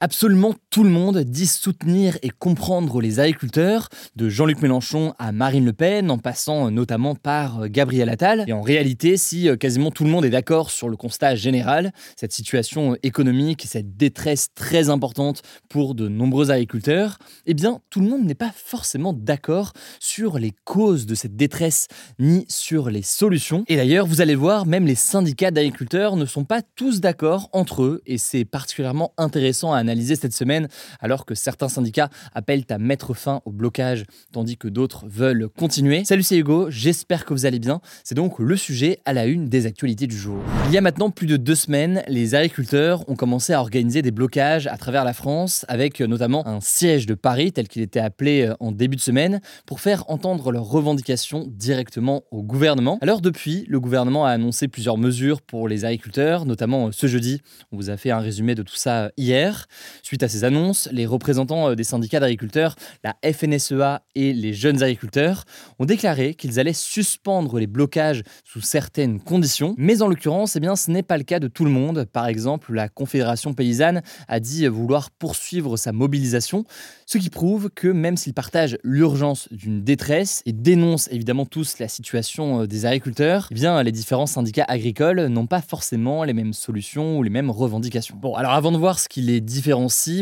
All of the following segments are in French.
Absolument tout le monde dit soutenir et comprendre les agriculteurs, de Jean-Luc Mélenchon à Marine Le Pen, en passant notamment par euh, Gabriel Attal. Et en réalité, si euh, quasiment tout le monde est d'accord sur le constat général, cette situation économique, cette détresse très importante pour de nombreux agriculteurs, eh bien, tout le monde n'est pas forcément d'accord sur les causes de cette détresse ni sur les solutions. Et d'ailleurs, vous allez voir, même les syndicats d'agriculteurs ne sont pas tous d'accord entre eux, et c'est particulièrement intéressant à analysé cette semaine, alors que certains syndicats appellent à mettre fin au blocage, tandis que d'autres veulent continuer. Salut, c'est Hugo, j'espère que vous allez bien. C'est donc le sujet à la une des actualités du jour. Il y a maintenant plus de deux semaines, les agriculteurs ont commencé à organiser des blocages à travers la France, avec notamment un siège de Paris, tel qu'il était appelé en début de semaine, pour faire entendre leurs revendications directement au gouvernement. Alors depuis, le gouvernement a annoncé plusieurs mesures pour les agriculteurs, notamment ce jeudi. On vous a fait un résumé de tout ça hier. Suite à ces annonces, les représentants euh, des syndicats d'agriculteurs, la FNSEA et les jeunes agriculteurs ont déclaré qu'ils allaient suspendre les blocages sous certaines conditions. Mais en l'occurrence, eh bien, ce n'est pas le cas de tout le monde. Par exemple, la Confédération paysanne a dit vouloir poursuivre sa mobilisation, ce qui prouve que même s'ils partagent l'urgence d'une détresse et dénoncent évidemment tous la situation euh, des agriculteurs, eh bien, les différents syndicats agricoles n'ont pas forcément les mêmes solutions ou les mêmes revendications. Bon, alors avant de voir ce qui les différencie,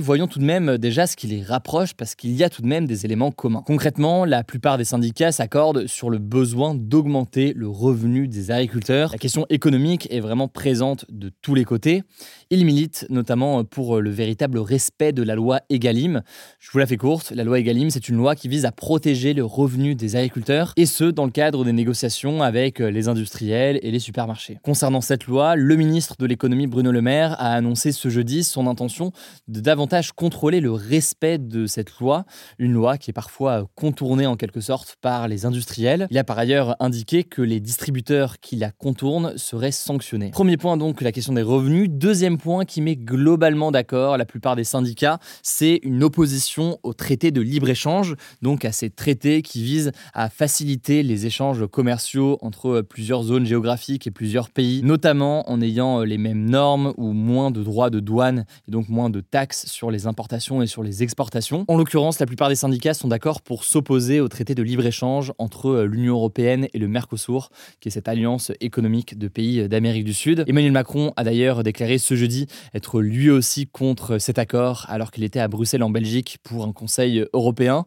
voyons tout de même déjà ce qui les rapproche parce qu'il y a tout de même des éléments communs. Concrètement, la plupart des syndicats s'accordent sur le besoin d'augmenter le revenu des agriculteurs. La question économique est vraiment présente de tous les côtés. Ils militent notamment pour le véritable respect de la loi Egalim. Je vous la fais courte, la loi Egalim, c'est une loi qui vise à protéger le revenu des agriculteurs et ce dans le cadre des négociations avec les industriels et les supermarchés. Concernant cette loi, le ministre de l'économie Bruno Le Maire a annoncé ce jeudi son intention de davantage contrôler le respect de cette loi, une loi qui est parfois contournée en quelque sorte par les industriels. Il a par ailleurs indiqué que les distributeurs qui la contournent seraient sanctionnés. Premier point donc la question des revenus. Deuxième point qui met globalement d'accord la plupart des syndicats, c'est une opposition au traité de libre-échange, donc à ces traités qui visent à faciliter les échanges commerciaux entre plusieurs zones géographiques et plusieurs pays, notamment en ayant les mêmes normes ou moins de droits de douane et donc moins de taxes sur les importations et sur les exportations. En l'occurrence, la plupart des syndicats sont d'accord pour s'opposer au traité de libre-échange entre euh, l'Union européenne et le Mercosur, qui est cette alliance économique de pays d'Amérique du Sud. Emmanuel Macron a d'ailleurs déclaré ce jeudi être lui aussi contre cet accord alors qu'il était à Bruxelles en Belgique pour un conseil européen.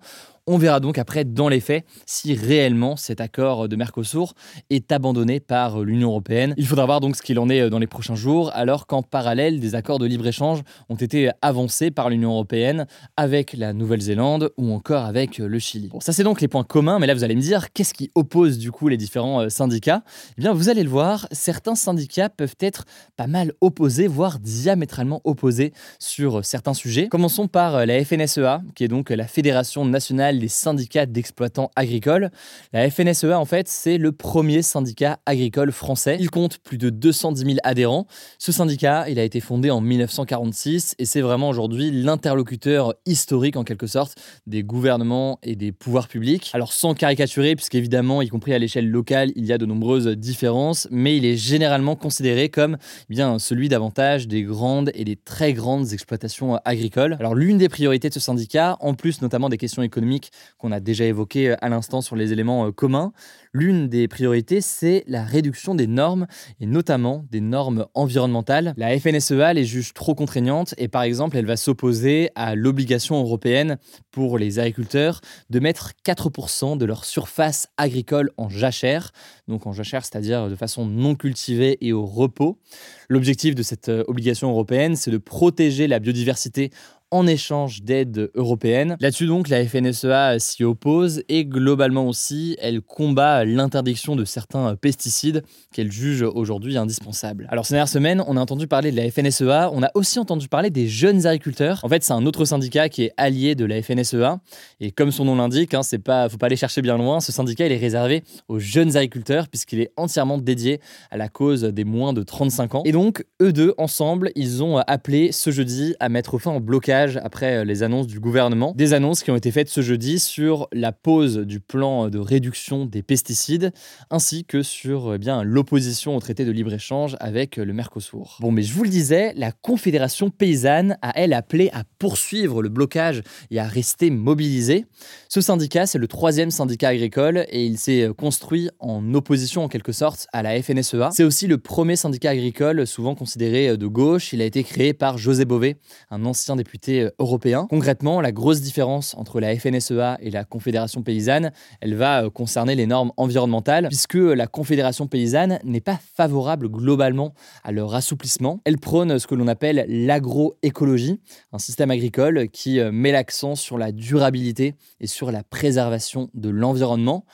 On verra donc après dans les faits si réellement cet accord de Mercosur est abandonné par l'Union européenne. Il faudra voir donc ce qu'il en est dans les prochains jours, alors qu'en parallèle, des accords de libre-échange ont été avancés par l'Union européenne avec la Nouvelle-Zélande ou encore avec le Chili. Bon, ça c'est donc les points communs, mais là vous allez me dire qu'est-ce qui oppose du coup les différents euh, syndicats? Eh bien, vous allez le voir, certains syndicats peuvent être pas mal opposés, voire diamétralement opposés sur certains sujets. Commençons par la FNSEA, qui est donc la Fédération nationale les syndicats d'exploitants agricoles. La FNSEA, en fait, c'est le premier syndicat agricole français. Il compte plus de 210 000 adhérents. Ce syndicat, il a été fondé en 1946 et c'est vraiment aujourd'hui l'interlocuteur historique, en quelque sorte, des gouvernements et des pouvoirs publics. Alors, sans caricaturer, puisqu'évidemment, y compris à l'échelle locale, il y a de nombreuses différences, mais il est généralement considéré comme eh bien celui davantage des grandes et des très grandes exploitations agricoles. Alors, l'une des priorités de ce syndicat, en plus notamment des questions économiques qu'on a déjà évoqué euh, à l'instant sur les éléments euh, communs. L'une des priorités, c'est la réduction des normes, et notamment des normes environnementales. La FNSEA les juge trop contraignantes, et par exemple, elle va s'opposer à l'obligation européenne pour les agriculteurs de mettre 4% de leur surface agricole en jachère, donc en jachère, c'est-à-dire de façon non cultivée et au repos. L'objectif de cette euh, obligation européenne, c'est de protéger la biodiversité en échange d'aides européennes. Là-dessus donc, la FNSEA s'y oppose et globalement aussi, elle combat l'interdiction de certains pesticides qu'elle juge aujourd'hui indispensables. Alors ces dernières semaines, on a entendu parler de la FNSEA, on a aussi entendu parler des jeunes agriculteurs. En fait, c'est un autre syndicat qui est allié de la FNSEA et comme son nom l'indique, hein, c'est pas, faut pas aller chercher bien loin. Ce syndicat, il est réservé aux jeunes agriculteurs puisqu'il est entièrement dédié à la cause des moins de 35 ans. Et donc, eux deux ensemble, ils ont appelé ce jeudi à mettre fin au blocage après les annonces du gouvernement. Des annonces qui ont été faites ce jeudi sur la pause du plan de réduction des pesticides ainsi que sur eh l'opposition au traité de libre-échange avec le Mercosur. Bon, mais je vous le disais, la Confédération paysanne a elle appelé à poursuivre le blocage et à rester mobilisée. Ce syndicat, c'est le troisième syndicat agricole et il s'est construit en opposition en quelque sorte à la FNSEA. C'est aussi le premier syndicat agricole souvent considéré de gauche. Il a été créé par José Bové, un ancien député européen. Concrètement, la grosse différence entre la FNSEA et la Confédération paysanne, elle va concerner les normes environnementales, puisque la Confédération paysanne n'est pas favorable globalement à leur assouplissement. Elle prône ce que l'on appelle l'agroécologie, un système agricole qui met l'accent sur la durabilité et sur la préservation de l'environnement.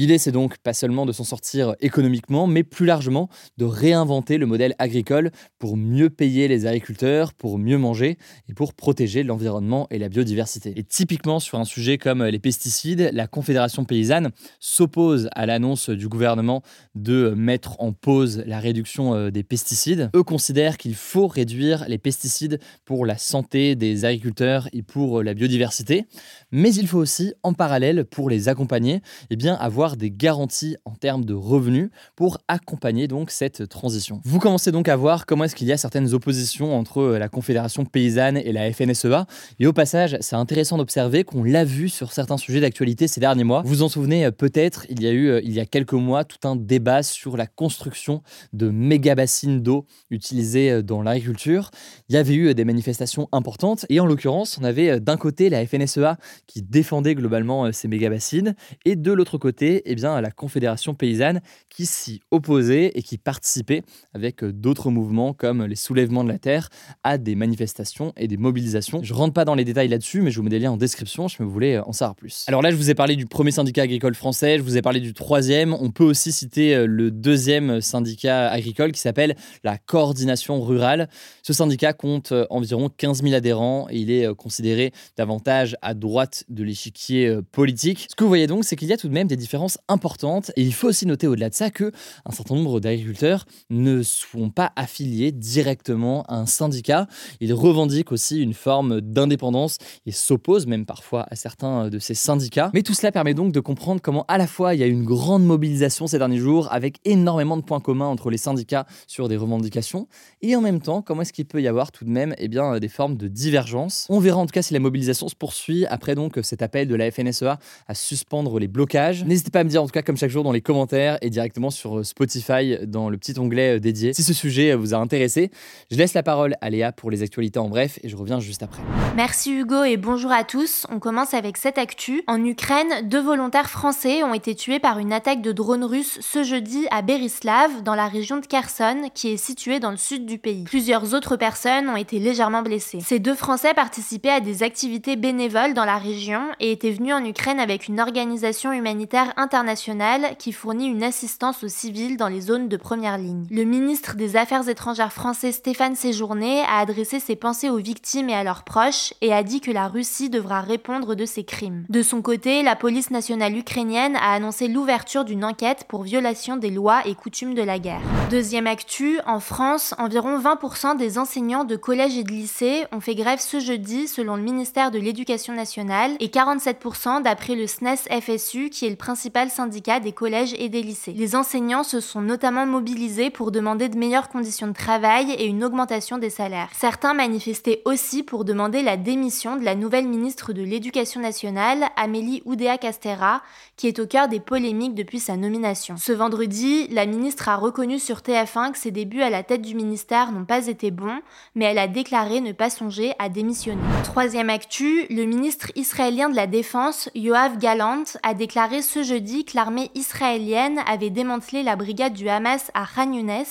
L'idée, c'est donc pas seulement de s'en sortir économiquement, mais plus largement de réinventer le modèle agricole pour mieux payer les agriculteurs, pour mieux manger et pour protéger l'environnement et la biodiversité. Et typiquement sur un sujet comme les pesticides, la Confédération paysanne s'oppose à l'annonce du gouvernement de mettre en pause la réduction euh, des pesticides. Eux considèrent qu'il faut réduire les pesticides pour la santé des agriculteurs et pour la biodiversité, mais il faut aussi en parallèle pour les accompagner, eh bien avoir des garanties en termes de revenus pour accompagner donc cette transition. Vous commencez donc à voir comment est-ce qu'il y a certaines oppositions entre euh, la Confédération paysanne et la FNSEA. Et au passage, c'est intéressant d'observer qu'on l'a vu sur certains sujets d'actualité ces derniers mois. Vous vous en souvenez euh, peut-être, il y a eu euh, il y a quelques mois tout un débat sur la construction de méga bassines d'eau utilisées dans l'agriculture. Il y avait eu des manifestations importantes et en l'occurrence, on avait d'un côté la FNSEA qui défendait globalement ces méga bassines et de l'autre côté eh bien, la Confédération paysanne qui s'y opposait et qui participait avec euh, d'autres mouvements comme les soulèvements de la terre à des manifestations et des mobilisations. Je rentre pas dans les détails là-dessus, mais je vous mets des liens en description si vous voulez euh, en savoir plus. Alors là, je vous ai parlé du premier syndicat agricole français, je vous ai parlé du troisième. On peut aussi citer euh, le deuxième syndicat agricole qui s'appelle la Coordination rurale. Ce syndicat compte environ 15 000 adhérents et il est considéré davantage à droite de l'échiquier politique. Ce que vous voyez donc, c'est qu'il y a tout de même des différences importante. Et il faut aussi noter au-delà de ça que un certain nombre d'agriculteurs ne sont pas affiliés directement à un syndicat. Ils revendiquent aussi une forme d'indépendance et s'opposent même parfois à certains de ces syndicats. Mais tout cela permet donc de comprendre comment à la fois il y a une grande mobilisation ces derniers jours avec énormément de points communs entre les syndicats sur des revendications et en même temps comment est-ce qu'il peut y avoir tout de même eh bien, des formes de divergence. On verra en tout cas si la mobilisation se poursuit après donc cet appel de la FNSEA à suspendre les blocages. N'hésitez pas à me dire en tout cas comme chaque jour dans les commentaires et directement sur euh, Spotify dans le petit onglet euh, dédié si ce sujet euh, vous a intéressé. Je laisse la parole à Léa pour les actualités en bref et je reviens juste après. Merci Hugo et bonjour à tous. On commence avec cette actu. En Ukraine, deux volontaires français ont été tués par une attaque de drones russes ce jeudi à Berislav dans la région de Kherson qui est située dans le sud du pays. Plusieurs autres personnes ont été légèrement blessées. Ces deux Français participaient à des activités bénévoles dans la région et étaient venus en Ukraine avec une organisation humanitaire internationale qui fournit une assistance aux civils dans les zones de première ligne. Le ministre des Affaires étrangères français Stéphane Séjourné a adressé ses pensées aux victimes et à leurs proches et a dit que la Russie devra répondre de ses crimes. De son côté, la police nationale ukrainienne a annoncé l'ouverture d'une enquête pour violation des lois et coutumes de la guerre. Deuxième actu, en France, environ 20% des enseignants de collèges et de lycées ont fait grève ce jeudi selon le ministère de l'Éducation nationale et 47% d'après le SNES FSU qui est le principal syndicat des collèges et des lycées. Les enseignants se sont notamment mobilisés pour demander de meilleures conditions de travail et une augmentation des salaires. Certains manifestaient aussi pour demander la démission de la nouvelle ministre de l'Éducation nationale, Amélie Oudéa-Castera, qui est au cœur des polémiques depuis sa nomination. Ce vendredi, la ministre a reconnu sur TF1 que ses débuts à la tête du ministère n'ont pas été bons, mais elle a déclaré ne pas songer à démissionner. Troisième actu, le ministre israélien de la Défense, Yoav Galant, a déclaré ce jeudi que l'armée israélienne avait démantelé la brigade du Hamas à Khan Younes,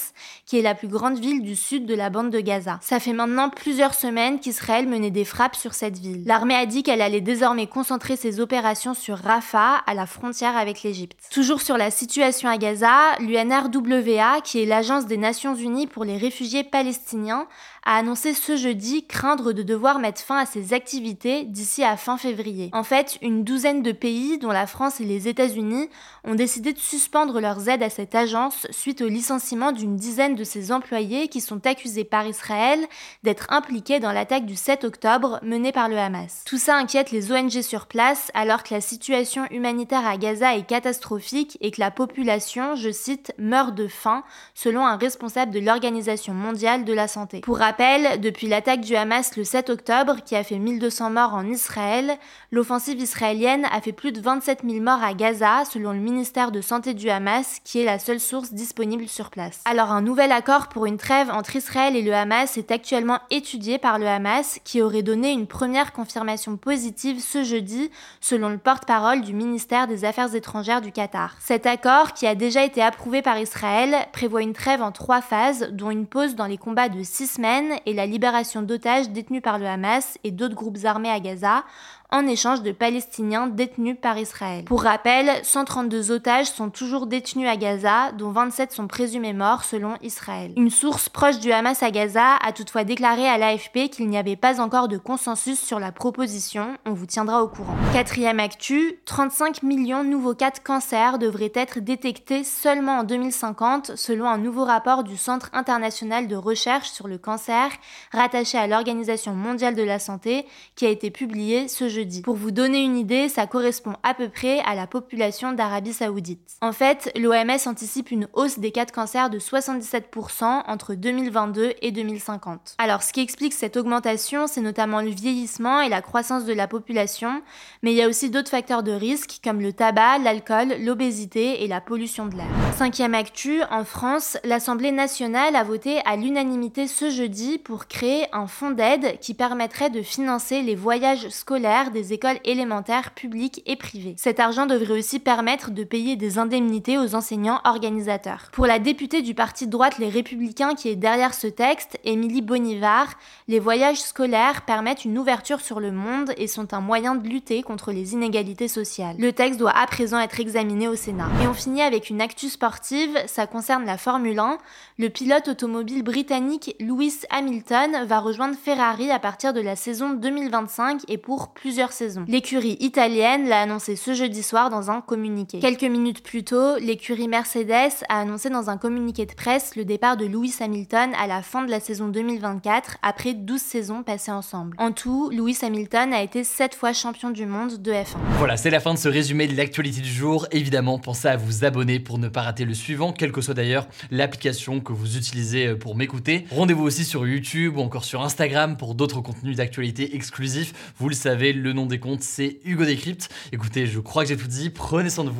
qui est la plus grande ville du sud de la bande de Gaza. Ça fait maintenant plusieurs semaines qu'Israël menait des frappes sur cette ville. L'armée a dit qu'elle allait désormais concentrer ses opérations sur Rafah, à la frontière avec l'Égypte. Toujours sur la situation à Gaza, l'UNRWA, qui est l'agence des Nations Unies pour les réfugiés palestiniens, a annoncé ce jeudi craindre de devoir mettre fin à ses activités d'ici à fin février. En fait, une douzaine de pays, dont la France et les États-Unis, ont décidé de suspendre leurs aides à cette agence suite au licenciement d'une dizaine de ses employés qui sont accusés par Israël d'être impliqués dans l'attaque du 7 octobre menée par le Hamas. Tout ça inquiète les ONG sur place alors que la situation humanitaire à Gaza est catastrophique et que la population, je cite, meurt de faim, selon un responsable de l'Organisation mondiale de la santé. Rappel, depuis l'attaque du Hamas le 7 octobre, qui a fait 1200 morts en Israël, l'offensive israélienne a fait plus de 27 000 morts à Gaza, selon le ministère de Santé du Hamas, qui est la seule source disponible sur place. Alors un nouvel accord pour une trêve entre Israël et le Hamas est actuellement étudié par le Hamas, qui aurait donné une première confirmation positive ce jeudi, selon le porte-parole du ministère des Affaires étrangères du Qatar. Cet accord, qui a déjà été approuvé par Israël, prévoit une trêve en trois phases, dont une pause dans les combats de six semaines et la libération d'otages détenus par le Hamas et d'autres groupes armés à Gaza, en échange de Palestiniens détenus par Israël. Pour rappel, 132 otages sont toujours détenus à Gaza, dont 27 sont présumés morts selon Israël. Une source proche du Hamas à Gaza a toutefois déclaré à l'AFP qu'il n'y avait pas encore de consensus sur la proposition, on vous tiendra au courant. Quatrième actu, 35 millions de nouveaux cas de cancer devraient être détectés seulement en 2050 selon un nouveau rapport du Centre international de recherche sur le cancer rattaché à l'Organisation mondiale de la santé qui a été publié ce jeudi pour vous donner une idée, ça correspond à peu près à la population d'Arabie Saoudite. En fait, l'OMS anticipe une hausse des cas de cancer de 77% entre 2022 et 2050. Alors, ce qui explique cette augmentation, c'est notamment le vieillissement et la croissance de la population, mais il y a aussi d'autres facteurs de risque comme le tabac, l'alcool, l'obésité et la pollution de l'air. Cinquième actu, en France, l'Assemblée nationale a voté à l'unanimité ce jeudi pour créer un fonds d'aide qui permettrait de financer les voyages scolaires des écoles élémentaires publiques et privées. Cet argent devrait aussi permettre de payer des indemnités aux enseignants organisateurs. Pour la députée du parti de droite Les Républicains qui est derrière ce texte, Émilie Bonivard, les voyages scolaires permettent une ouverture sur le monde et sont un moyen de lutter contre les inégalités sociales. Le texte doit à présent être examiné au Sénat. Et on finit avec une actu sportive, ça concerne la Formule 1. Le pilote automobile britannique Lewis Hamilton va rejoindre Ferrari à partir de la saison 2025 et pour plusieurs saisons. L'écurie italienne l'a annoncé ce jeudi soir dans un communiqué. Quelques minutes plus tôt, l'écurie Mercedes a annoncé dans un communiqué de presse le départ de Lewis Hamilton à la fin de la saison 2024 après 12 saisons passées ensemble. En tout, Lewis Hamilton a été 7 fois champion du monde de F1. Voilà, c'est la fin de ce résumé de l'actualité du jour. Évidemment, pensez à vous abonner pour ne pas rater le suivant, quelle que soit d'ailleurs l'application que vous utilisez euh, pour m'écouter. Rendez-vous aussi sur YouTube ou encore sur Instagram pour d'autres contenus d'actualité exclusifs. Vous le savez, le nom des comptes, c'est Hugo Décrypte. Écoutez, je crois que j'ai tout dit. Prenez soin de vous.